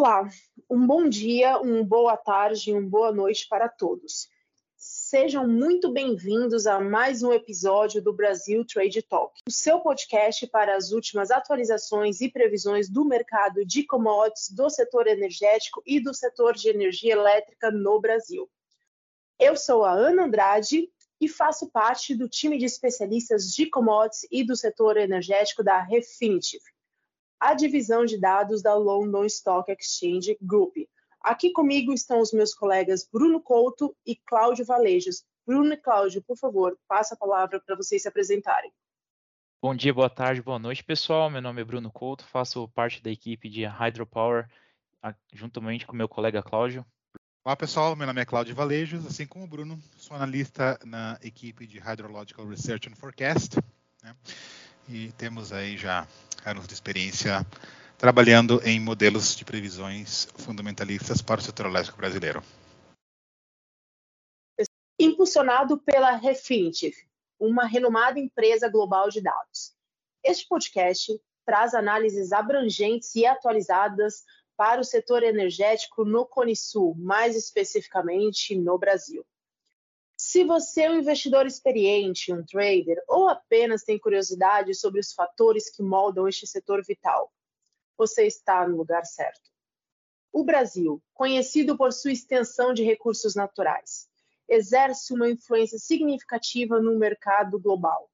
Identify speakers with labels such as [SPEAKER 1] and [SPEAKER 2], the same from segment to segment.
[SPEAKER 1] Olá, um bom dia, uma boa tarde e uma boa noite para todos. Sejam muito bem-vindos a mais um episódio do Brasil Trade Talk, o seu podcast para as últimas atualizações e previsões do mercado de commodities, do setor energético e do setor de energia elétrica no Brasil. Eu sou a Ana Andrade e faço parte do time de especialistas de commodities e do setor energético da Refinitiv a divisão de dados da London Stock Exchange Group. Aqui comigo estão os meus colegas Bruno Couto e Cláudio Valejos. Bruno e Cláudio, por favor, passa a palavra para vocês se apresentarem.
[SPEAKER 2] Bom dia, boa tarde, boa noite, pessoal. Meu nome é Bruno Couto, faço parte da equipe de Hydropower, juntamente com meu colega Cláudio.
[SPEAKER 3] Olá, pessoal. Meu nome é Cláudio Valejos, assim como o Bruno, sou analista na equipe de Hydrological Research and Forecast. Né? E temos aí já anos de experiência trabalhando em modelos de previsões fundamentalistas para o setor elétrico brasileiro.
[SPEAKER 1] Impulsionado pela Refinitiv, uma renomada empresa global de dados. Este podcast traz análises abrangentes e atualizadas para o setor energético no Cone Sul, mais especificamente no Brasil. Se você é um investidor experiente, um trader, ou apenas tem curiosidade sobre os fatores que moldam este setor vital, você está no lugar certo. O Brasil, conhecido por sua extensão de recursos naturais, exerce uma influência significativa no mercado global,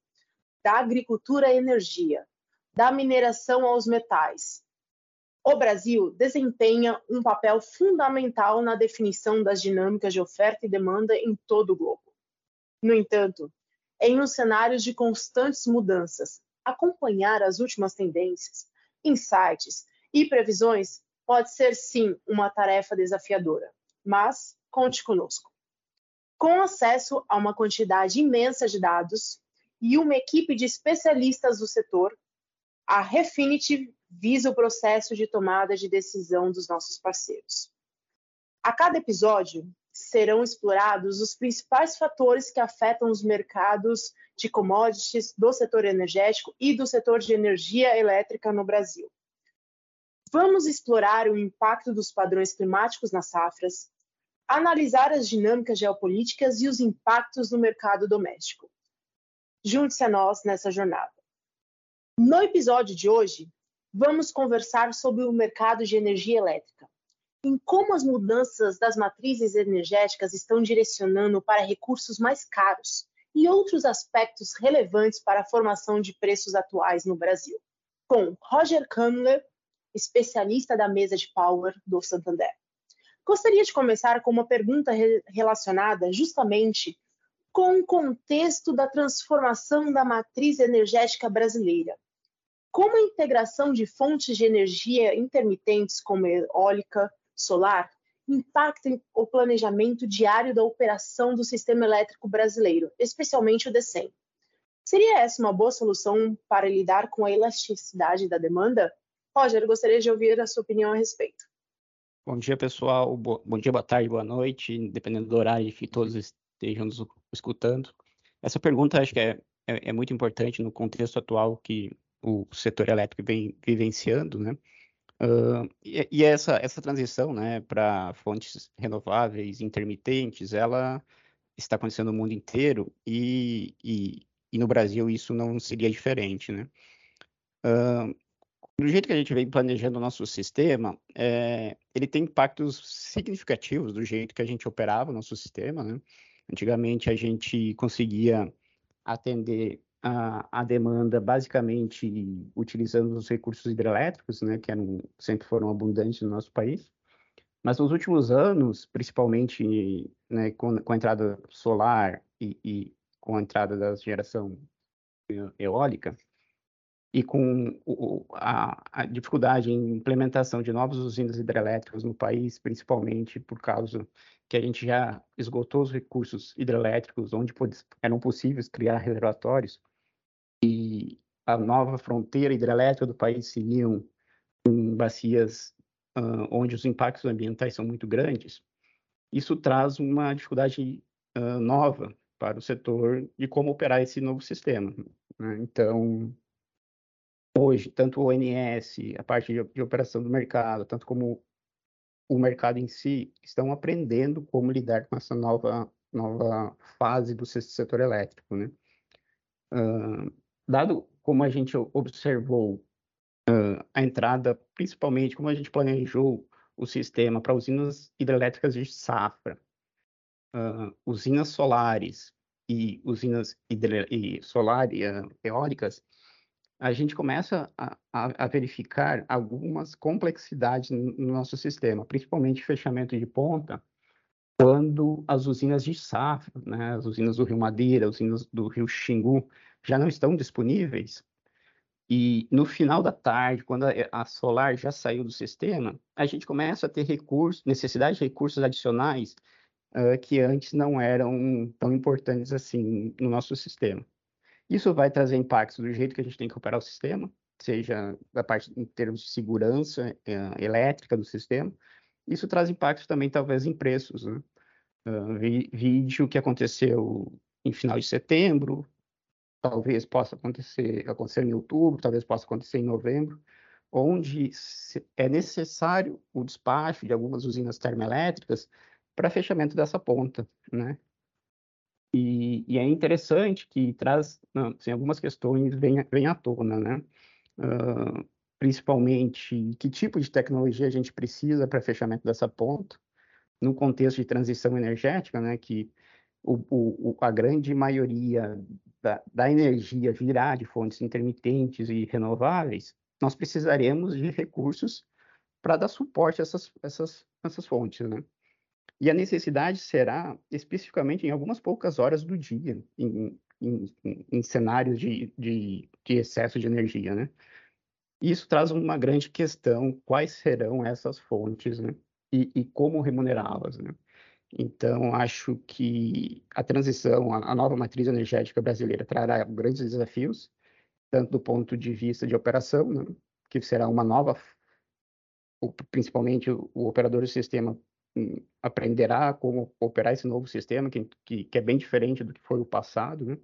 [SPEAKER 1] da agricultura à energia, da mineração aos metais. O Brasil desempenha um papel fundamental na definição das dinâmicas de oferta e demanda em todo o globo. No entanto, em um cenário de constantes mudanças, acompanhar as últimas tendências, insights e previsões pode ser sim uma tarefa desafiadora, mas conte conosco. Com acesso a uma quantidade imensa de dados e uma equipe de especialistas do setor, a Refinitiv visa o processo de tomada de decisão dos nossos parceiros. A cada episódio, serão explorados os principais fatores que afetam os mercados de commodities do setor energético e do setor de energia elétrica no Brasil. Vamos explorar o impacto dos padrões climáticos nas safras, analisar as dinâmicas geopolíticas e os impactos no mercado doméstico. Junte-se a nós nessa jornada. No episódio de hoje, vamos conversar sobre o mercado de energia elétrica em como as mudanças das matrizes energéticas estão direcionando para recursos mais caros e outros aspectos relevantes para a formação de preços atuais no Brasil. Com Roger Kammler, especialista da mesa de Power do Santander. Gostaria de começar com uma pergunta re relacionada justamente com o contexto da transformação da matriz energética brasileira. Como a integração de fontes de energia intermitentes como eólica, solar impacta o planejamento diário da operação do sistema elétrico brasileiro, especialmente o DECEM. Seria essa uma boa solução para lidar com a elasticidade da demanda? Roger, gostaria de ouvir a sua opinião a respeito.
[SPEAKER 4] Bom dia, pessoal. Bom dia, boa tarde, boa noite, dependendo do horário que todos estejam nos escutando. Essa pergunta acho que é, é, é muito importante no contexto atual que o setor elétrico vem vivenciando, né? Uh, e, e, essa, essa transição né, para fontes renováveis intermitentes, ela está acontecendo no mundo inteiro e, e, e no Brasil isso não seria diferente. Né? Uh, do jeito que a gente vem planejando o nosso sistema, é, ele tem impactos significativos do jeito que a gente operava o nosso sistema. Né? Antigamente a gente conseguia atender a, a, demanda basicamente utilizando os recursos hidrelétricos, né, que eram, sempre foram abundantes no nosso país. Mas nos últimos anos, principalmente né, com, com, a entrada solar e, e, com a entrada da geração eólica, e com o, a, a, dificuldade em implementação de novas usinas hidrelétricas no país, principalmente por causa que a gente já esgotou os recursos hidrelétricos onde eram possíveis criar reservatórios, e a nova fronteira hidrelétrica do país seriam em bacias uh, onde os impactos ambientais são muito grandes, isso traz uma dificuldade uh, nova para o setor de como operar esse novo sistema. Né? Então, hoje, tanto o ONS, a parte de, de, operação do mercado, tanto como o mercado em si estão aprendendo como lidar com essa nova, nova fase do setor elétrico, né? Uh, dado como a gente observou uh, a entrada, principalmente como a gente planejou o sistema para usinas hidrelétricas de safra, uh, usinas solares e usinas e solar e, eólicas, a gente começa a, a, a, verificar algumas complexidades no nosso sistema, principalmente fechamento de ponta, quando as usinas de safra, né, as usinas do Rio Madeira, as usinas do Rio Xingu, já não estão disponíveis, e no final da tarde, quando a, solar já saiu do sistema, a gente começa a ter recursos, necessidade de recursos adicionais uh, que antes não eram tão importantes assim no nosso sistema. Isso vai trazer impactos do jeito que a gente tem que operar o sistema, seja da parte em termos de segurança uh, elétrica do sistema. Isso traz impactos também, talvez, em preços. Né? Uh, vi, vídeo que aconteceu em final de setembro, talvez possa acontecer, acontecer em outubro, talvez possa acontecer em novembro, onde é necessário o despacho de algumas usinas termoelétricas para fechamento dessa ponta, né? E, e, é interessante que traz assim, algumas questões vêm vem à tona, né? Uh, principalmente que tipo de tecnologia a gente precisa para fechamento dessa ponta, no contexto de transição energética, né? Que o, o, a grande maioria da, da energia virá de fontes intermitentes e renováveis, nós precisaremos de recursos para dar suporte a essas, essas, essas fontes, né? E a necessidade será especificamente em algumas poucas horas do dia, em, em, em cenários de, de, de, excesso de energia, né? Isso traz uma grande questão, quais serão essas fontes, né? E, e como remunerá-las, né? Então, acho que a transição, a, nova matriz energética brasileira trará grandes desafios, tanto do ponto de vista de operação, né? que será uma nova, principalmente o, operador do sistema aprenderá como operar esse novo sistema, que, que, que, é bem diferente do que foi o passado, né?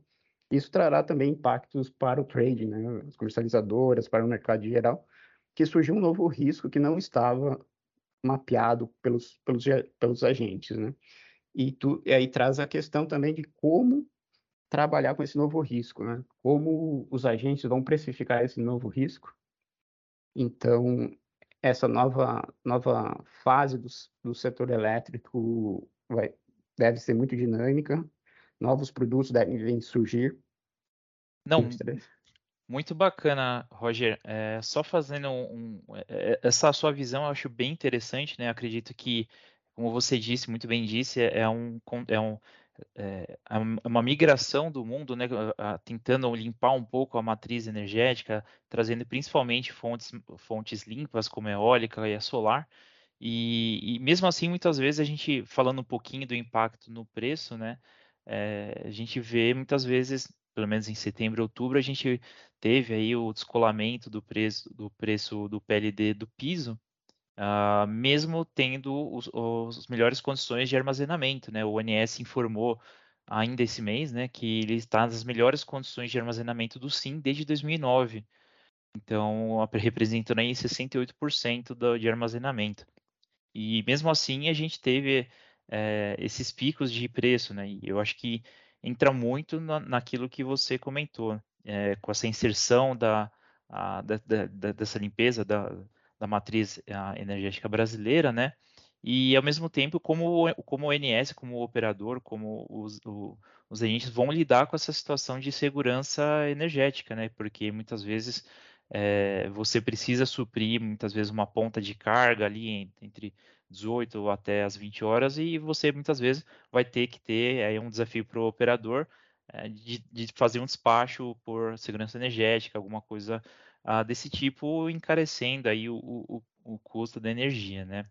[SPEAKER 4] Isso trará também impactos para o trading, né? As comercializadoras, para o mercado geral, que surgiu um novo risco que não estava mapeado pelos, pelos, pelos agentes, né? E, tu, e aí traz a questão também de como trabalhar com esse novo risco, né? Como os agentes vão precificar esse novo risco. Então, essa nova, nova fase do, do setor elétrico vai, deve ser muito dinâmica, novos produtos devem surgir.
[SPEAKER 2] Não, muito bacana, Roger. É, só fazendo um, é, essa sua visão, eu acho bem interessante, né? Acredito que, como você disse, muito bem disse, é um, é um, é, é, é uma migração do mundo, né, tentando limpar um pouco a matriz energética, trazendo principalmente fontes, fontes limpas, como a eólica e a solar. E, e, mesmo assim, muitas vezes a gente, falando um pouquinho do impacto no preço, né, é, a gente vê muitas vezes, pelo menos em setembro, outubro, a gente teve aí o descolamento do preço do preço do PLD do piso, uh, mesmo tendo os, os, melhores condições de armazenamento. Né? O ONS informou ainda esse mês né, que ele está nas melhores condições de armazenamento do SIM desde 2009. Então, representando aí 68% do, de armazenamento. E mesmo assim, a gente teve é, esses picos de preço, né? E eu acho que entra muito na, naquilo que você comentou, é, com essa inserção da, a, da, da, dessa limpeza da, da matriz energética brasileira, né? E ao mesmo tempo, como, como o NS, como o operador, como os, o, os agentes vão lidar com essa situação de segurança energética, né? Porque muitas vezes é, você precisa suprir, muitas vezes, uma ponta de carga ali entre 18 até as 20 horas, e você muitas vezes vai ter que ter aí um desafio para o operador é, de, de, fazer um despacho por segurança energética, alguma coisa uh, desse tipo, encarecendo aí o, o, o, custo da energia, né?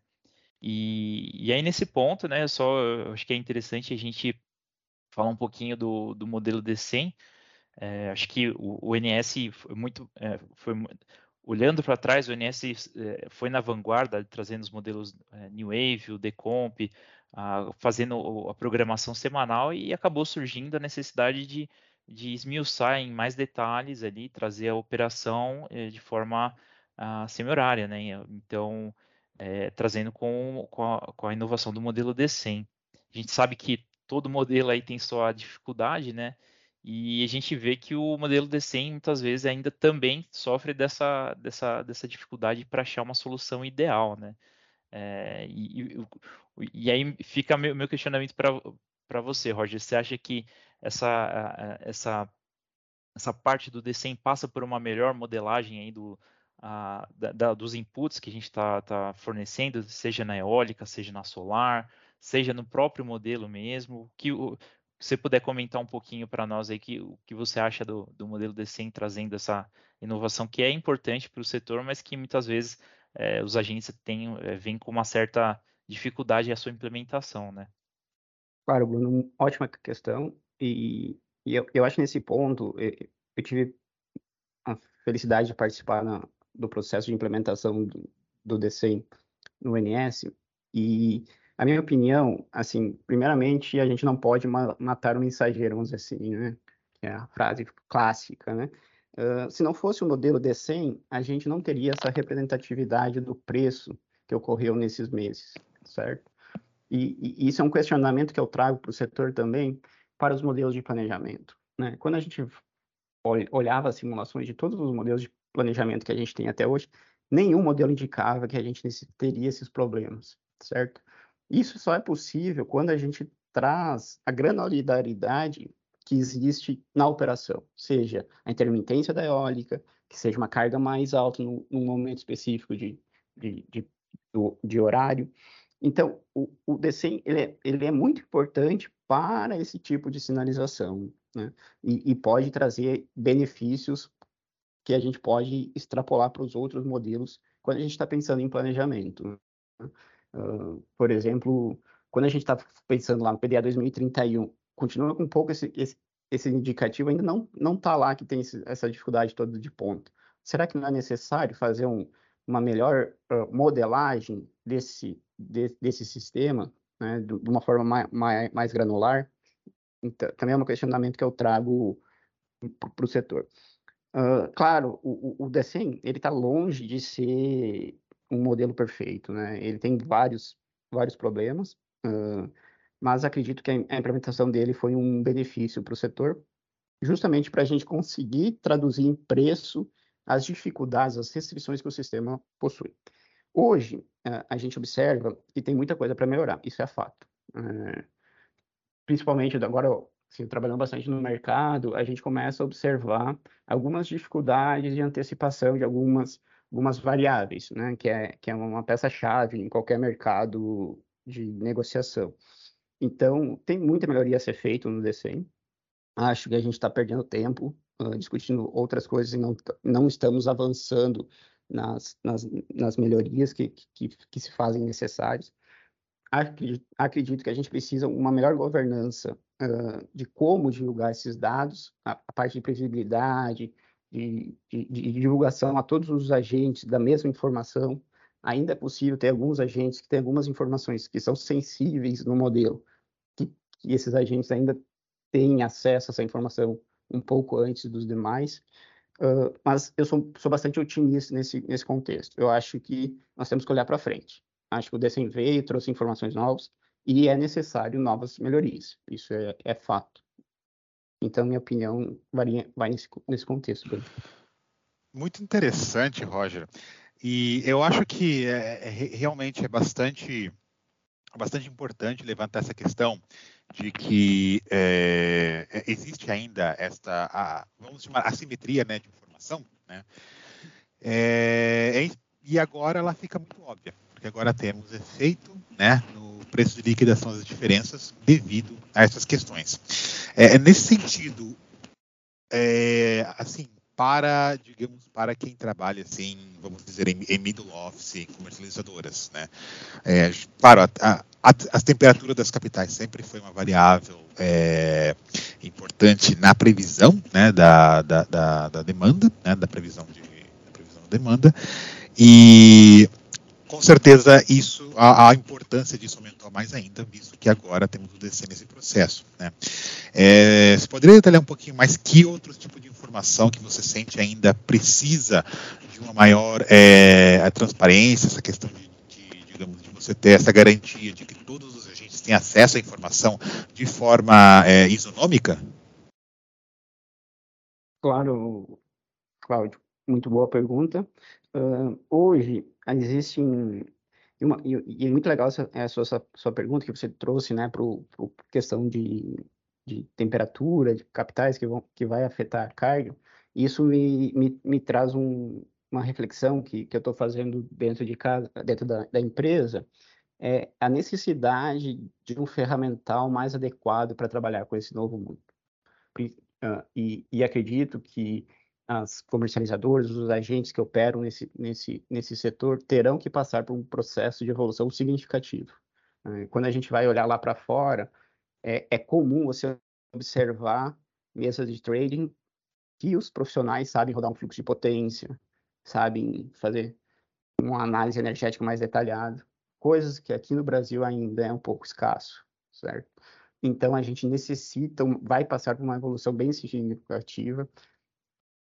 [SPEAKER 2] E, e aí nesse ponto, né, só eu acho que é interessante a gente falar um pouquinho do, do modelo D100. É, acho que o, o NS foi muito, é, foi, olhando para trás, o NS é, foi na vanguarda, trazendo os modelos é, New Wave, o Decomp, fazendo a programação semanal e acabou surgindo a necessidade de de esmiuçar em mais detalhes ali, trazer a operação eh, de forma ah, semi-horária, né? Então, é, trazendo com, com a, com, a, inovação do modelo D100. A gente sabe que todo modelo aí tem sua dificuldade, né? E a gente vê que o modelo D100 muitas vezes ainda também sofre dessa, dessa, dessa dificuldade para achar uma solução ideal, né? É, e, e, e, aí fica meu, meu questionamento para você, Roger. Você acha que essa, essa, essa parte do D100 passa por uma melhor modelagem aí do, a, da, dos inputs que a gente está tá fornecendo, seja na eólica, seja na solar, seja no próprio modelo mesmo? Que, você puder comentar um pouquinho para nós aí que, o que você acha do, do modelo D100 trazendo essa inovação que é importante para o setor, mas que muitas vezes é, os agentes têm, é, vêm com uma certa dificuldade a sua implementação, né?
[SPEAKER 4] Claro, Bruno, ótima questão. E, e eu, eu acho nesse ponto, eu, eu, tive a felicidade de participar na, do processo de implementação do, do D100 no NS. E a minha opinião, assim, primeiramente, a gente não pode ma matar o mensageiro, vamos dizer assim, né? Que é a frase clássica, né? Uh, se não fosse o modelo D100, a gente não teria essa representatividade do preço que ocorreu nesses meses, certo? E, e isso é um questionamento que eu trago para o setor também, para os modelos de planejamento. Né? Quando a gente olhava as simulações de todos os modelos de planejamento que a gente tem até hoje, nenhum modelo indicava que a gente teria esses problemas, certo? Isso só é possível quando a gente traz a granularidade que existe na operação, seja a intermitência da eólica, que seja uma carga mais alta no, num momento específico de, de, de, de horário. Então, o, o DCEM, ele é, ele é muito importante para esse tipo de sinalização, né? E, e pode trazer benefícios que a gente pode extrapolar para os outros modelos quando a gente está pensando em planejamento. Né? Por exemplo, quando a gente está pensando lá no PDA 2031, continua com um pouco esse, esse, esse indicativo, ainda não não está lá que tem esse, essa dificuldade toda de ponto. Será que não é necessário fazer um, uma melhor uh, modelagem desse, de, desse sistema, né, de, uma forma mais, mais, mais granular? Então, também é um questionamento que eu trago para o setor. Uh, claro, o, o DECEM, ele está longe de ser um modelo perfeito, né? Ele tem vários, vários problemas, uh, mas acredito que a, implementação dele foi um benefício para o setor, justamente para a gente conseguir traduzir em preço as dificuldades, as restrições que o sistema possui. Hoje, uh, a gente observa que tem muita coisa para melhorar, isso é fato. Uh, principalmente agora, assim, trabalhando bastante no mercado, a gente começa a observar algumas dificuldades de antecipação de algumas algumas variáveis, né, que é, que é uma peça-chave em qualquer mercado de negociação. Então, tem muita melhoria a ser feita no DCEM. Acho que a gente está perdendo tempo uh, discutindo outras coisas e não, não estamos avançando nas, nas, nas melhorias que, que, que, se fazem necessárias. Acredito, acredito, que a gente precisa uma melhor governança uh, de como divulgar esses dados, a, a parte de previsibilidade, de, de, de, divulgação a todos os agentes da mesma informação. Ainda é possível ter alguns agentes que têm algumas informações que são sensíveis no modelo, que, que esses agentes ainda têm acesso a essa informação um pouco antes dos demais. Uh, mas eu sou, sou, bastante otimista nesse, nesse contexto. Eu acho que nós temos que olhar para frente. Acho que o DCM veio, trouxe informações novas e é necessário novas melhorias. Isso é, é fato. Então, minha opinião varia, vai nesse, nesse contexto.
[SPEAKER 3] Muito interessante, Roger. E eu acho que é, é, realmente é bastante, bastante importante levantar essa questão de que é, é existe ainda esta, a, vamos chamar, assimetria né, de informação, né? É, e agora ela fica muito óbvia, porque agora temos efeito né, no preço de liquidação das diferenças devido a essas questões. É, é, nesse sentido, é, assim, para, digamos, para quem trabalha, assim, vamos dizer, em, em middle office, comercializadoras, né? É, claro, a, a, a, temperatura das capitais sempre foi uma variável é, importante na previsão, né, da, da, da, da demanda, né, da previsão de da previsão da demanda, e com certeza isso, a, a, importância disso aumentou mais ainda, visto que agora temos o DC nesse processo. Né? É, você poderia detalhar um pouquinho mais que outros tipos de informação que você sente ainda precisa de uma maior é, transparência, essa questão de, de, digamos, de você ter essa garantia de que todos os agentes têm acesso à informação de forma é, isonômica?
[SPEAKER 4] Claro, Cláudio, muito boa pergunta. Uh, hoje, existe um, e, uma, e, é muito legal essa, essa sua, sua pergunta que você trouxe, né, para a questão de, de temperatura, de capitais que, vão, que vai afetar a carga. Isso me, me, me traz um, uma reflexão que, que eu estou fazendo dentro de casa, dentro da, da empresa, é a necessidade de um ferramental mais adequado para trabalhar com esse novo mundo. E, e, acredito que as comercializadoras, os agentes que operam nesse, nesse, nesse setor terão que passar por um processo de evolução significativo. Uh, quando a gente vai olhar lá para fora, é, é comum você observar mesas de trading que os profissionais sabem rodar um fluxo de potência, sabem fazer uma análise energética mais detalhada, coisas que aqui no Brasil ainda é um pouco escasso, certo? Então a gente necessita, vai passar por uma evolução bem significativa.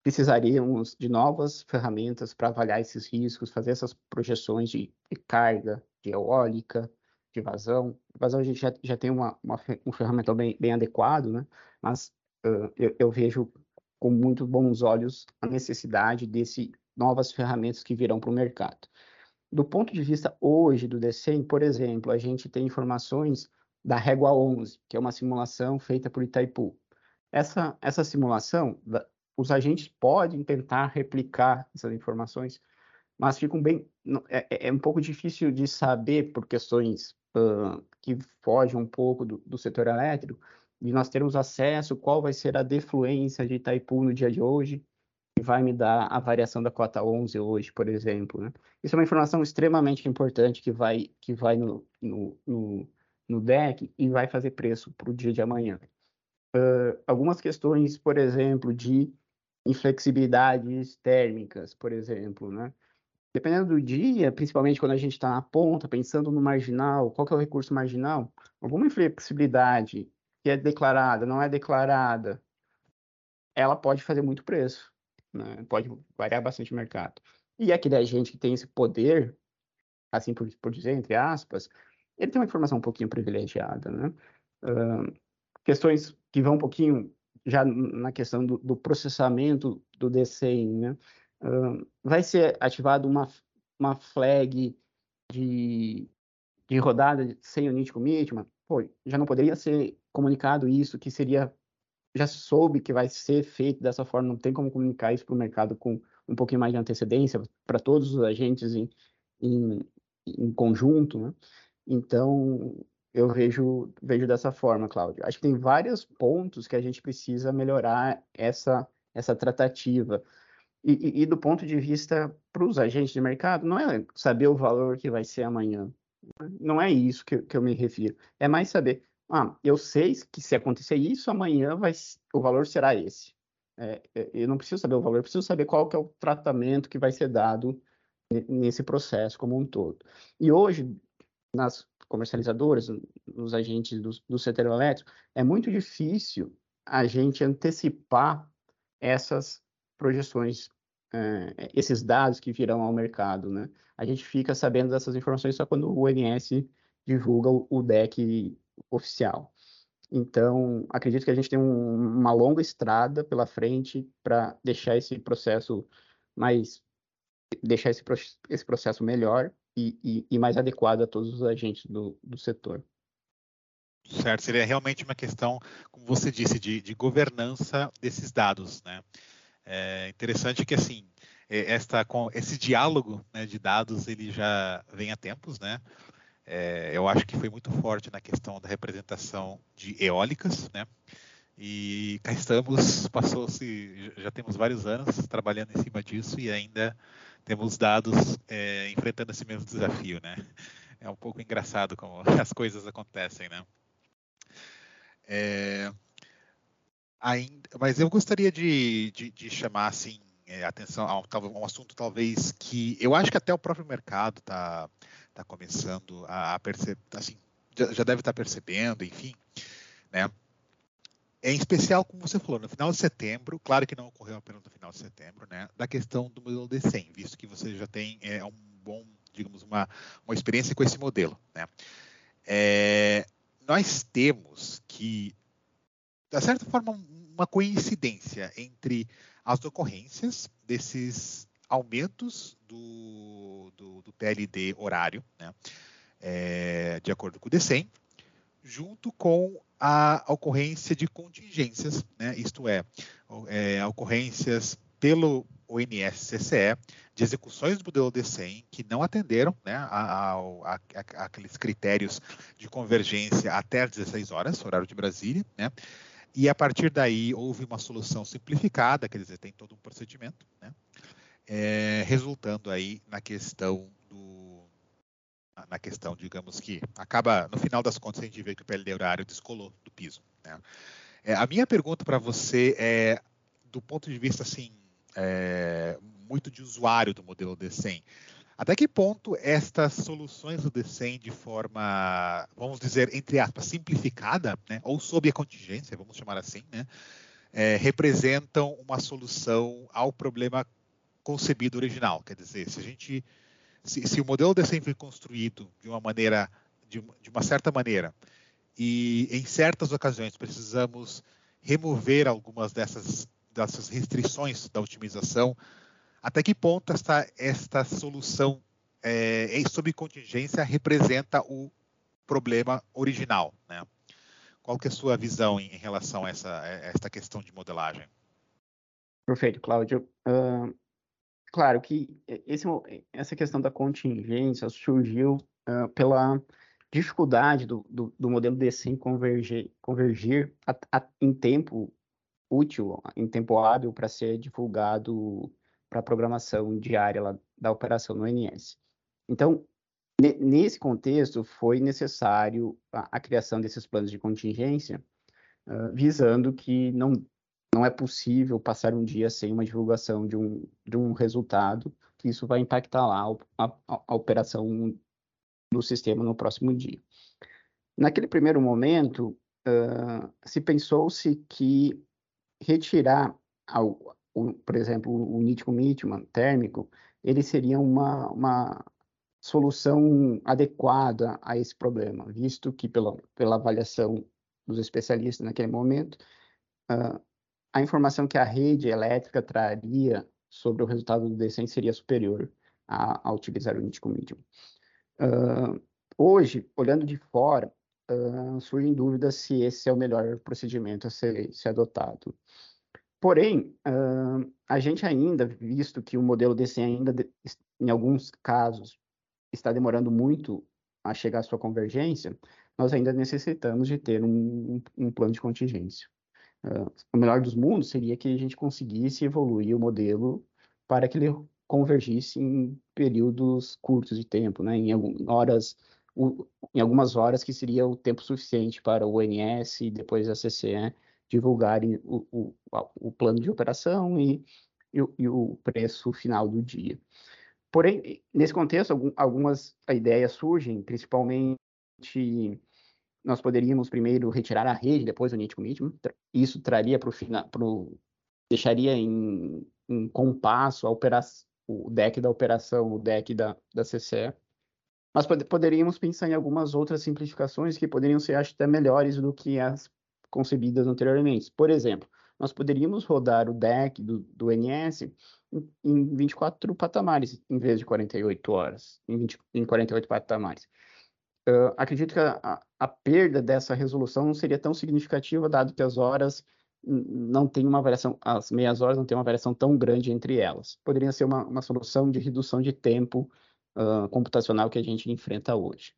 [SPEAKER 4] Precisaríamos de novas ferramentas para avaliar esses riscos, fazer essas projeções de, de carga, de eólica, de vazão. Vazão a gente já, já tem uma, uma, um ferramental bem, bem adequado, né? Mas uh, eu, eu vejo com muito bons olhos a necessidade desse novas ferramentas que virão para o mercado. Do ponto de vista hoje do DCEM, por exemplo, a gente tem informações da Régua 11, que é uma simulação feita por Itaipu. Essa, essa simulação, os agentes podem tentar replicar essas informações, mas ficam bem. É, é, é um pouco difícil de saber por questões uh, que fogem um pouco do, do setor elétrico, de nós termos acesso qual vai ser a defluência de Itaipu no dia de hoje, vai me dar a variação da cota 11 hoje, por exemplo. Né? Isso é uma informação extremamente importante que vai, que vai no, no, no, no deck e vai fazer preço para o dia de amanhã. Uh, algumas questões, por exemplo, de inflexibilidades térmicas, por exemplo, né? Dependendo do dia, principalmente quando a gente está na ponta, pensando no marginal, qual que é o recurso marginal? Alguma inflexibilidade que é declarada, não é declarada, ela pode fazer muito preço né? pode variar bastante o mercado. E aquele agente que tem esse poder, assim por, por dizer, entre aspas, ele tem uma informação um pouquinho privilegiada, né? Uh, questões que vão um pouquinho já na questão do, do processamento do DCI, né? Uh, vai ser ativado uma, uma flag de, de rodada sem unit commitment, pô, já não poderia ser comunicado isso, que seria já soube que vai ser feito dessa forma, não tem como comunicar isso para o mercado com um pouquinho mais de antecedência para todos os agentes em, em, em conjunto, né? Então, eu vejo, vejo dessa forma, Cláudio. Acho que tem vários pontos que a gente precisa melhorar essa, essa tratativa. E, e, e do ponto de vista para os agentes de mercado, não é saber o valor que vai ser amanhã. Não é isso que, que eu me refiro. É mais saber ah, eu sei que se acontecer isso, amanhã vai, o valor será esse. É, é, eu não preciso saber o valor, eu preciso saber qual que é o tratamento que vai ser dado nesse processo como um todo. E hoje, nas comercializadoras, nos agentes do, do setor elétrico, é muito difícil a gente antecipar essas projeções, é, esses dados que virão ao mercado, né? A gente fica sabendo dessas informações só quando o ONS divulga o, o deck oficial. Então, acredito que a gente tem um, uma longa estrada pela frente para deixar esse processo mais deixar esse, esse processo melhor e, e, e, mais adequado a todos os agentes do, do setor.
[SPEAKER 3] Certo, seria realmente uma questão, como você disse, de, de governança desses dados, né? É interessante que assim é, esta, esse diálogo né, de dados ele já vem há tempos, né? É, eu acho que foi muito forte na questão da representação de eólicas, né? E cá estamos, passou-se, já temos vários anos trabalhando em cima disso e ainda temos dados é, enfrentando esse mesmo desafio, né? É um pouco engraçado como as coisas acontecem, né? É, ainda, mas eu gostaria de, de, de chamar assim é, atenção a um, um, assunto talvez que eu acho que até o próprio mercado está está começando a, perceber, assim, já, já, deve estar tá percebendo, enfim, né? É em especial, como você falou, no final de setembro, claro que não ocorreu apenas no final de setembro, né? Da questão do modelo D100, visto que você já tem é, um bom digamos, uma, uma experiência com esse modelo. Né? É, nós temos que, de certa forma, uma coincidência entre as ocorrências desses aumentos do, do, do PLD horário, né, é, de acordo com o DECEM, junto com a ocorrência de contingências, né, isto é, é, ocorrências pelo ONS-CCE de execuções do modelo D100 que não atenderam né, a, a, a, aqueles critérios de convergência até às 16 horas, horário de Brasília, né, e a partir daí houve uma solução simplificada, quer dizer, tem todo um procedimento, né, é, resultando aí na questão do na questão, digamos que acaba no final das contas a gente vê que o PLD horário descolou do piso. Né? É, a minha pergunta para você é do ponto de vista assim é, muito de usuário do modelo D100. Até que ponto estas soluções do D100 de forma, vamos dizer, entre aspas, simplificada, né, ou sob a contingência, vamos chamar assim, né, é, representam uma solução ao problema concebido original? Quer dizer, se a gente, se, se o modelo D100 foi construído de uma maneira, de, de uma certa maneira, e em certas ocasiões precisamos remover algumas dessas dessas restrições da otimização, até que ponto esta, esta solução é, sob contingência representa o problema original, né? Qual que é a sua visão em, em relação a essa, a esta questão de modelagem?
[SPEAKER 4] Perfeito, Cláudio. Uh, claro que esse, essa questão da contingência surgiu uh, pela dificuldade do, do, do modelo D100 convergir, convergir a, a, em tempo útil, em tempo hábil, para ser divulgado para a programação diária lá, da operação no NS. Então, nesse contexto, foi necessário a, a, criação desses planos de contingência, uh, visando que não, não é possível passar um dia sem uma divulgação de um, de um resultado, que isso vai impactar lá a, a, a operação do sistema no próximo dia. Naquele primeiro momento, uh, se pensou-se que retirar, ao, o, por exemplo, o nítico Mitman térmico, ele seria uma, uma solução adequada a esse problema, visto que pela, pela avaliação dos especialistas naquele momento, uh, a informação que a rede elétrica traria sobre o resultado do descent seria superior a, a utilizar o nítico medium. Uh, hoje, olhando de fora, uh, surgem dúvidas se esse é o melhor procedimento a ser, ser adotado. Porém, uh, a gente ainda, visto que o modelo DC ainda, de, em alguns casos, está demorando muito a chegar à sua convergência, nós ainda necessitamos de ter um, um plano de contingência. O melhor dos mundos seria que a gente conseguisse evoluir o modelo para que ele convergisse em períodos curtos de tempo, né? em horas em algumas horas, que seria o tempo suficiente para o ONS e depois a CCE divulgarem o, o, o plano de operação e, e, e, o preço final do dia. Porém, nesse contexto, algum, algumas ideias surgem, principalmente nós poderíamos primeiro retirar a rede, depois o NIT Commitment. Isso traria para o final, deixaria em, em compasso a operação, o deck da operação, o deck da, da CCE. Mas pod poderíamos pensar em algumas outras simplificações que poderiam ser acho, até melhores do que as concebidas anteriormente. Por exemplo, nós poderíamos rodar o deck do, do NS em, em 24 patamares, em vez de 48 horas, em, 20, em 48 patamares. Uh, acredito que a, a, perda dessa resolução não seria tão significativa, dado que as horas não tem uma variação, as meias horas não tem uma variação tão grande entre elas. Poderia ser uma, uma solução de redução de tempo uh, computacional que a gente enfrenta hoje.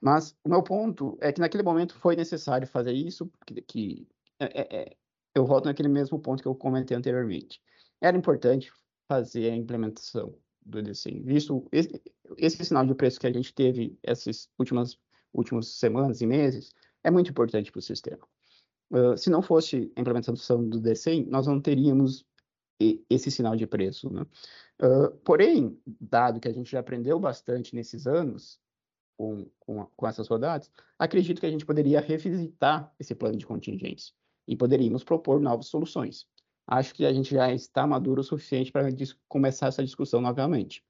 [SPEAKER 4] Mas o meu ponto é que naquele momento foi necessário fazer isso, que, que é, é, é, eu volto naquele mesmo ponto que eu comentei anteriormente. Era importante fazer a implementação do EDC, visto esse, esse sinal de preço que a gente teve essas últimas, últimas semanas e meses, é muito importante para o sistema. Uh, se não fosse a implementação do D100, nós não teríamos esse sinal de preço. Né? Uh, porém, dado que a gente já aprendeu bastante nesses anos com, com, com, essas rodadas, acredito que a gente poderia revisitar esse plano de contingência e poderíamos propor novas soluções. Acho que a gente já está maduro o suficiente para começar essa discussão novamente.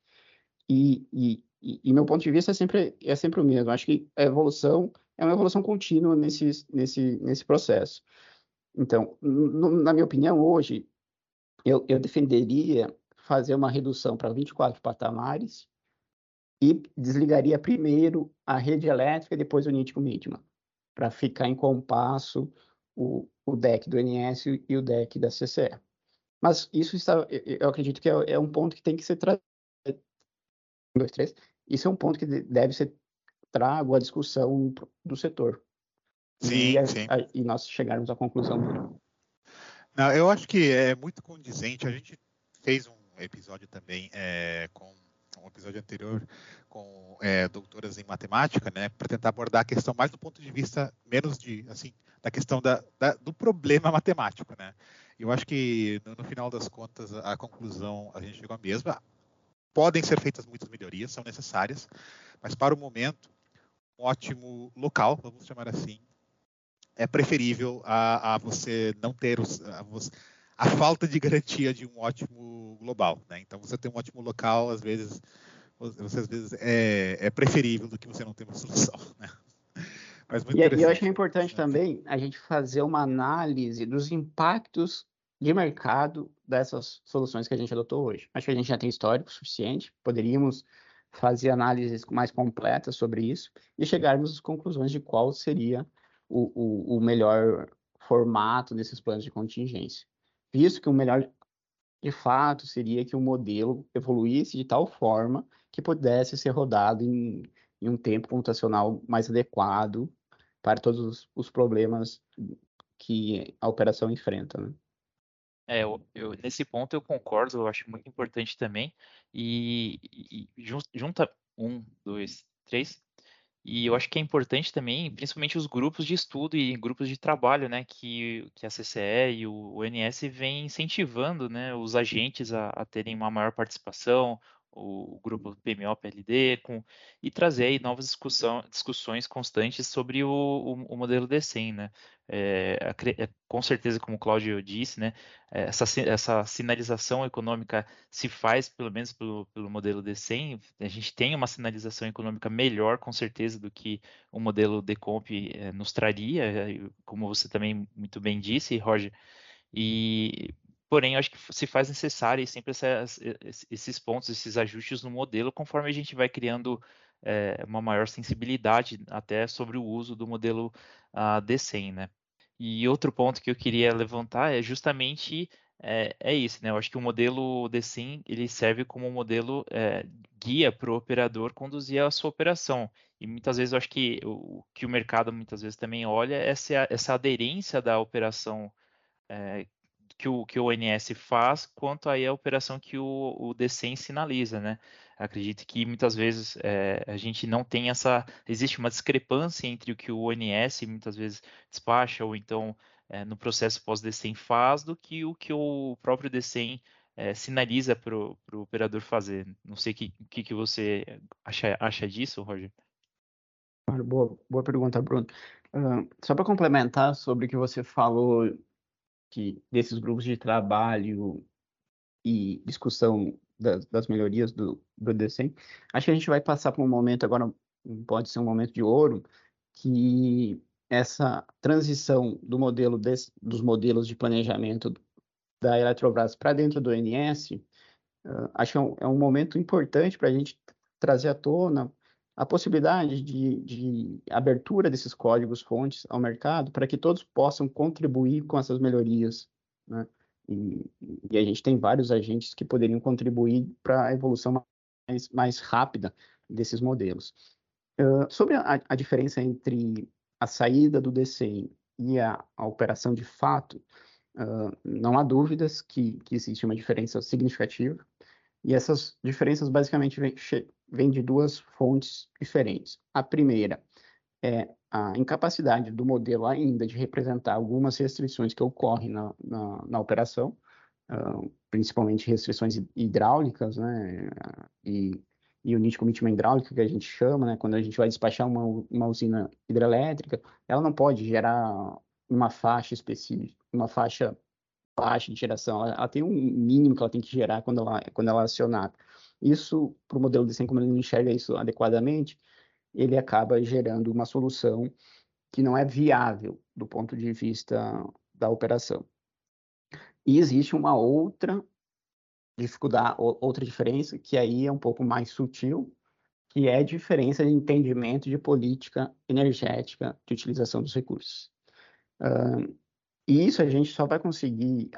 [SPEAKER 4] E, e, e, meu ponto de vista é sempre, é sempre o mesmo. Acho que a evolução é uma evolução contínua nesse, nesse, nesse processo. Então, na minha opinião, hoje, eu, eu defenderia fazer uma redução para 24 patamares e desligaria primeiro a rede elétrica e depois o nítico mínima, para ficar em compasso o, o deck do NS e o deck da CCE. Mas isso está, eu acredito que é, é um ponto que tem que ser trazido. Um, dois, três. Isso é um ponto que deve ser trago à discussão do setor.
[SPEAKER 3] Sim,
[SPEAKER 4] e,
[SPEAKER 3] sim.
[SPEAKER 4] A, e nós chegarmos à conclusão.
[SPEAKER 3] Não, eu acho que é muito condizente. A gente fez um episódio também é, com um episódio anterior com é, doutoras em matemática, né, para tentar abordar a questão mais do ponto de vista menos de assim da questão da, da do problema matemático, né. Eu acho que no, no, final das contas a, conclusão a gente chegou à mesma. Podem ser feitas muitas melhorias, são necessárias, mas para o momento um ótimo local, vamos chamar assim, é preferível a, a você não ter os, a, a, falta de garantia de um ótimo global. Né? Então, você ter um ótimo local, às vezes, você, às vezes é, é preferível do que você não ter uma solução. Né?
[SPEAKER 4] Mas muito e, e eu acho que é importante também a gente fazer uma análise dos impactos de mercado dessas soluções que a gente adotou hoje. Acho que a gente já tem histórico suficiente, poderíamos fazer análises mais completas sobre isso e chegarmos às conclusões de qual seria o, o, o melhor formato desses planos de contingência. Visto que o melhor, de fato, seria que o modelo evoluísse de tal forma que pudesse ser rodado em, em um tempo computacional mais adequado para todos os, os problemas que a operação enfrenta. Né?
[SPEAKER 2] É, eu, eu, nesse ponto eu concordo, eu acho muito importante também. E, e junta um, dois, três, e eu acho que é importante também, principalmente os grupos de estudo e grupos de trabalho, né, que, que a CCE e o ONS vêm incentivando, né, os agentes a, a terem uma maior participação, o grupo PMO-PLD, com, e trazer aí novas discussão, discussões constantes sobre o, o, o modelo DECEM, né? É, é, com certeza, como o Cláudio disse, né, essa, essa sinalização econômica se faz, pelo menos pelo, pelo modelo DECEM, a gente tem uma sinalização econômica melhor, com certeza, do que o modelo DECOMP é, nos traria, como você também muito bem disse, Roger, e Porém, acho que se faz necessário sempre essas, esses pontos, esses ajustes no modelo, conforme a gente vai criando é, uma maior sensibilidade até sobre o uso do modelo uh, ah, D100, né? E outro ponto que eu queria levantar é justamente é, é isso, né? Eu acho que o modelo D100 ele serve como um modelo é, guia para o operador conduzir a sua operação. E muitas vezes eu acho que o que o mercado muitas vezes também olha é essa, essa aderência da operação é, que o, que o ONS faz, quanto aí a operação que o, o DCEM sinaliza, né? Acredito que muitas vezes é, a gente não tem essa. Existe uma discrepância entre o que o ONS muitas vezes despacha, ou então é, no processo pós-DCEM faz, do que o que o próprio DCEM é, sinaliza para o operador fazer. Não sei o que, que, que você acha, acha disso, Roger.
[SPEAKER 4] Boa, boa pergunta, Bruno. Uh, só para complementar sobre o que você falou que desses grupos de trabalho e discussão das, das melhorias do, do DCEM, acho que a gente vai passar por um momento agora, pode ser um momento de ouro, que essa transição do modelo desse, dos modelos de planejamento da Eletrobras para dentro do NS, uh, acho que é um, é um momento importante para a gente trazer à tona a possibilidade de, de abertura desses códigos fontes ao mercado para que todos possam contribuir com essas melhorias, né? E, e, a gente tem vários agentes que poderiam contribuir para a evolução mais, mais rápida desses modelos. Uh, sobre a, a, diferença entre a saída do DCI e a, a operação de fato, uh, não há dúvidas que, que existe uma diferença significativa, e essas diferenças basicamente vem de duas fontes diferentes. A primeira é a incapacidade do modelo ainda de representar algumas restrições que ocorrem na, na, na operação, uh, principalmente restrições hidráulicas, né, e, e nítido commitment hidráulico que a gente chama, né, quando a gente vai despachar uma, uma usina hidrelétrica, ela não pode gerar uma faixa específica, uma faixa baixa de geração, ela, ela, tem um mínimo que ela tem que gerar quando ela, quando ela é acionada. Isso, para o modelo de 100, como ele não enxerga isso adequadamente, ele acaba gerando uma solução que não é viável do ponto de vista da operação. E existe uma outra dificuldade, outra diferença, que aí é um pouco mais sutil, que é a diferença de entendimento de política energética de utilização dos recursos. Uh, e isso a gente só vai conseguir.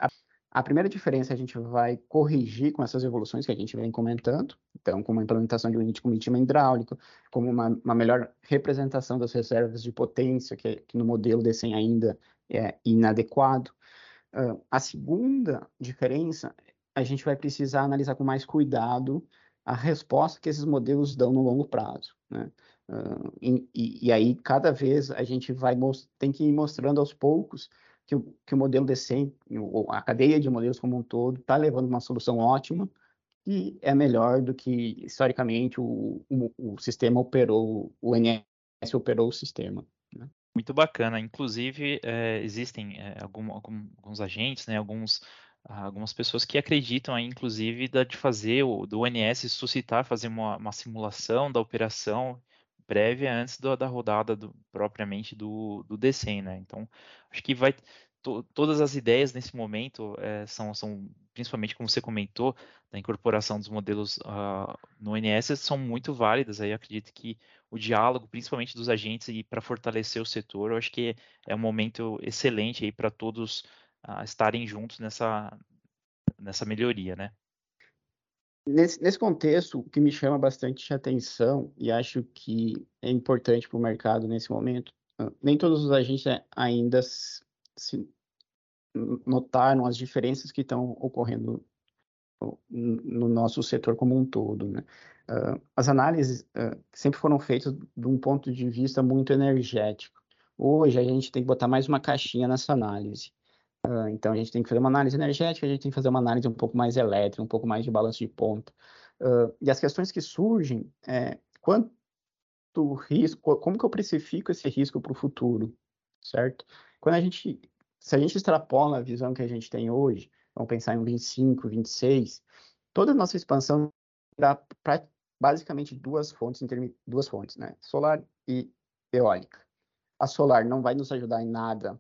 [SPEAKER 4] A, primeira diferença a gente vai corrigir com essas evoluções que a gente vem comentando, então, como a implementação de um índice hidráulico, como uma, uma, melhor representação das reservas de potência, que, que no modelo DECEM ainda é inadequado. Uh, a segunda diferença, a gente vai precisar analisar com mais cuidado a resposta que esses modelos dão no longo prazo. Né? Uh, e, e, aí, cada vez, a gente vai tem que ir mostrando aos poucos que o, que o modelo decente, a cadeia de modelos como um todo, está levando uma solução ótima e é melhor do que, historicamente, o, o, o sistema operou, o NS operou o sistema. Né?
[SPEAKER 2] Muito bacana. Inclusive, é, existem é, algum, algum, alguns agentes, né, alguns algumas pessoas que acreditam inclusive, de fazer o do ONS suscitar, fazer uma, uma simulação da operação prévia antes do, da rodada do, propriamente do, do DCEM, né? Então, acho que vai to, todas as ideias nesse momento é, são, são, principalmente como você comentou, da incorporação dos modelos uh, no ONS são muito válidas. Aí acredito que o diálogo, principalmente dos agentes e para fortalecer o setor, eu acho que é um momento excelente aí para todos uh, estarem juntos nessa, nessa melhoria, né?
[SPEAKER 4] Nesse, nesse, contexto, o que me chama bastante atenção e acho que é importante para o mercado nesse momento, ah, nem todos os agentes ainda se notaram as diferenças que estão ocorrendo no nosso setor como um todo. Né? Uh, as análises uh, sempre foram feitas de um ponto de vista muito energético. Hoje a gente tem que botar mais uma caixinha nessa análise. Uh, então, a gente tem que fazer uma análise energética, a gente tem que fazer uma análise um pouco mais elétrica, um pouco mais de balanço de ponta. Uh, e as questões que surgem é quanto risco, como que eu precifico esse risco para o futuro, certo? Quando a gente, se a gente extrapola a visão que a gente tem hoje, vamos pensar em 25, 26, toda a nossa expansão dá para basicamente duas fontes, duas fontes, né? Solar e eólica. A solar não vai nos ajudar em nada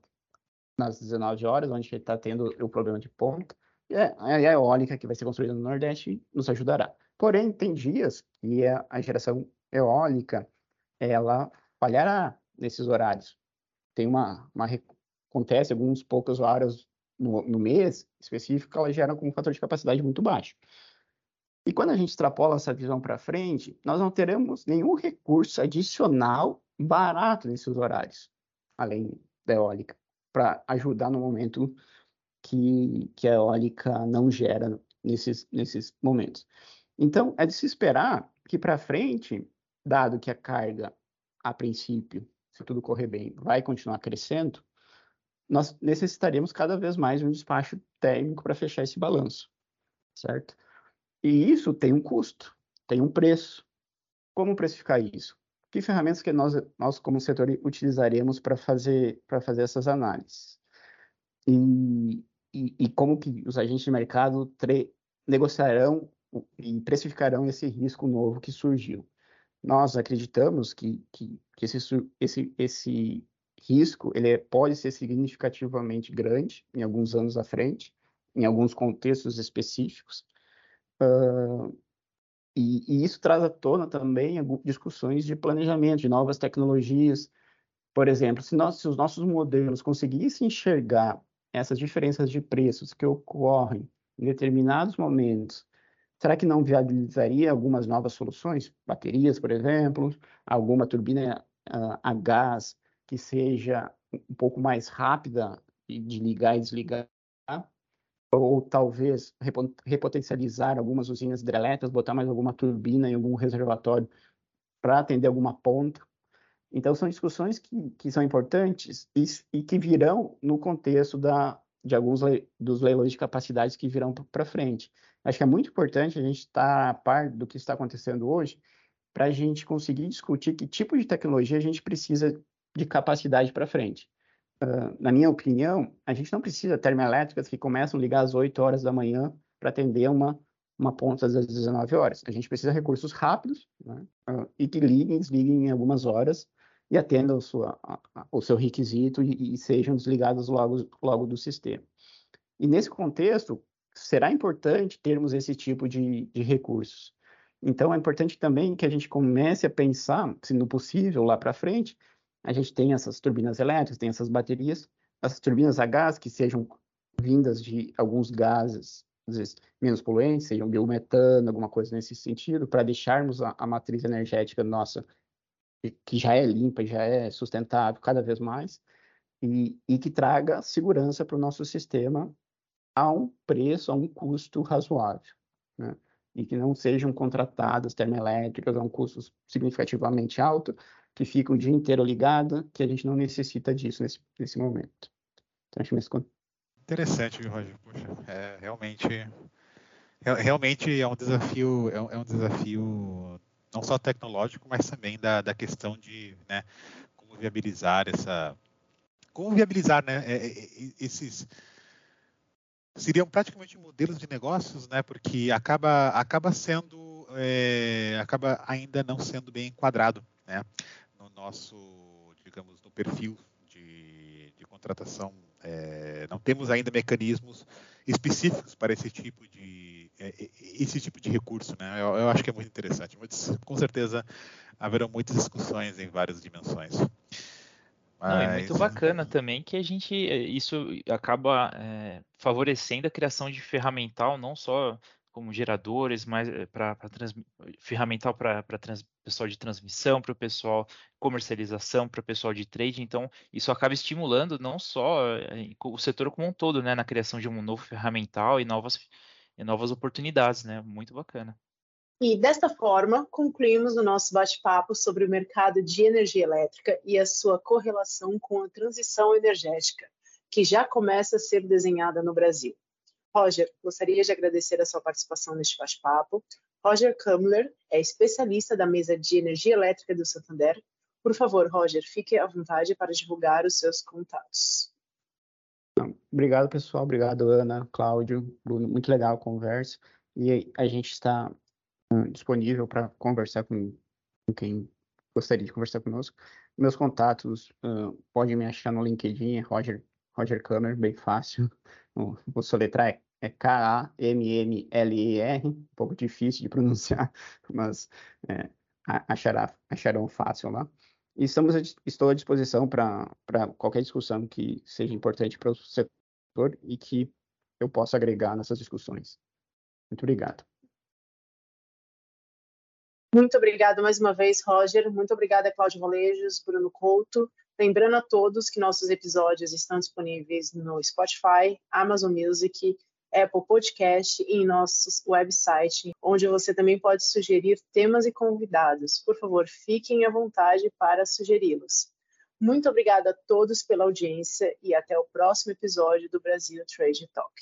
[SPEAKER 4] nas 19 horas, onde está tendo o problema de ponta, e a, eólica que vai ser construída no Nordeste nos ajudará. Porém, tem dias que a, a geração eólica ela falhará nesses horários. Tem uma, uma acontece alguns poucos horários no, no mês específico, ela gera com um fator de capacidade muito baixo. E quando a gente extrapola essa visão para frente, nós não teremos nenhum recurso adicional barato nesses horários, além da eólica para ajudar no momento que, que a eólica não gera nesses, nesses momentos. Então, é de se esperar que para frente, dado que a carga, a princípio, se tudo correr bem, vai continuar crescendo, nós necessitaremos cada vez mais um despacho técnico para fechar esse balanço, certo? E isso tem um custo, tem um preço. Como precificar isso? Que ferramentas que nós, nós como setor, utilizaremos para fazer, fazer essas análises? E, e, e, como que os agentes de mercado negociarão e precificarão esse risco novo que surgiu? Nós acreditamos que, que, que esse, esse, esse risco ele pode ser significativamente grande em alguns anos à frente, em alguns contextos específicos, uh, e, e, isso traz à tona também discussões de planejamento, de novas tecnologias. Por exemplo, se, nós, se os nossos modelos conseguissem enxergar essas diferenças de preços que ocorrem em determinados momentos, será que não viabilizaria algumas novas soluções? Baterias, por exemplo, alguma turbina uh, a gás que seja um pouco mais rápida de ligar e desligar, ou talvez repotencializar algumas usinas hidrelétricas, botar mais alguma turbina em algum reservatório para atender alguma ponta. Então, são discussões que, que são importantes e, e, que virão no contexto da, de alguns le, dos leilões de capacidades que virão para frente. Acho que é muito importante a gente estar tá a par do que está acontecendo hoje para a gente conseguir discutir que tipo de tecnologia a gente precisa de capacidade para frente. Na minha opinião, a gente não precisa de termoelétricas que começam a ligar às 8 horas da manhã para atender uma, uma ponta às 19 horas. A gente precisa de recursos rápidos né? uh, e que liguem, desliguem em algumas horas e atendam sua, a, a, o seu requisito e, e, sejam desligados logo, logo do sistema. E nesse contexto, será importante termos esse tipo de, de recursos. Então, é importante também que a gente comece a pensar, se no possível, lá para frente, a gente tem essas turbinas elétricas, tem essas baterias, as turbinas a gás que sejam vindas de alguns gases, às vezes menos poluentes, sejam biometano, alguma coisa nesse sentido, para deixarmos a, a, matriz energética nossa, que já é limpa, já é sustentável cada vez mais, e, e que traga segurança para o nosso sistema a um preço, a um custo razoável. Né? E que não sejam contratadas termoelétricas a um custo significativamente alto, que ficam o dia inteiro ligadas, que a gente não necessita disso nesse, nesse momento. Então, acho que
[SPEAKER 3] Interessante, Roger? Poxa, é, realmente, realmente é um desafio, é um, é um, desafio não só tecnológico, mas também da, da questão de né, como viabilizar essa, como viabilizar né, é, é, esses seriam praticamente modelos de negócios, né? Porque acaba acaba sendo é, acaba ainda não sendo bem enquadrado, né? No nosso digamos no perfil de, de contratação é, não temos ainda mecanismos específicos para esse tipo de é, esse tipo de recurso, né? Eu, eu, acho que é muito interessante, mas com certeza haverão muitas discussões em várias dimensões.
[SPEAKER 2] Mas... Não, é muito bacana também que a gente isso acaba é, favorecendo a criação de ferramental não só como geradores, mas eh, para ferramental para pessoal de transmissão, para o pessoal comercialização, para o pessoal de trade. Então, isso acaba estimulando não só eh, o setor como um todo, né, na criação de um novo ferramental e novas, e novas oportunidades, né? Muito bacana.
[SPEAKER 1] E desta forma, concluímos o nosso bate-papo sobre o mercado de energia elétrica e a sua correlação com a transição energética, que já começa a ser desenhada no Brasil. Roger, gostaria de agradecer a sua participação neste bate-papo. Roger Kamler é especialista da mesa de energia elétrica do Santander. Por favor, Roger, fique à vontade para divulgar os seus contatos.
[SPEAKER 4] Obrigado, pessoal. Obrigado, Ana, Cláudio, Bruno. Muito legal a conversa. E a gente está uh, disponível para conversar com, quem gostaria de conversar conosco. Meus contatos uh, podem me achar no LinkedIn, Roger, Roger Kammer, bem fácil. Vou soletrar, é é K-A-M-M-L-E-R, um pouco difícil de pronunciar, mas é, achará, acharão fácil lá. E estamos, estou à disposição para qualquer discussão que seja importante para o setor e que eu possa agregar nessas discussões. Muito obrigado.
[SPEAKER 1] Muito obrigado mais uma vez, Roger. Muito obrigada, Cláudio Valejos, Bruno Couto. Lembrando a todos que nossos episódios estão disponíveis no Spotify, Amazon Music, Apple Podcast e em nosso website, onde você também pode sugerir temas e convidados. Por favor, fiquem à vontade para sugeri-los. Muito obrigada a todos pela audiência e até o próximo episódio do Brasil Trade Talk.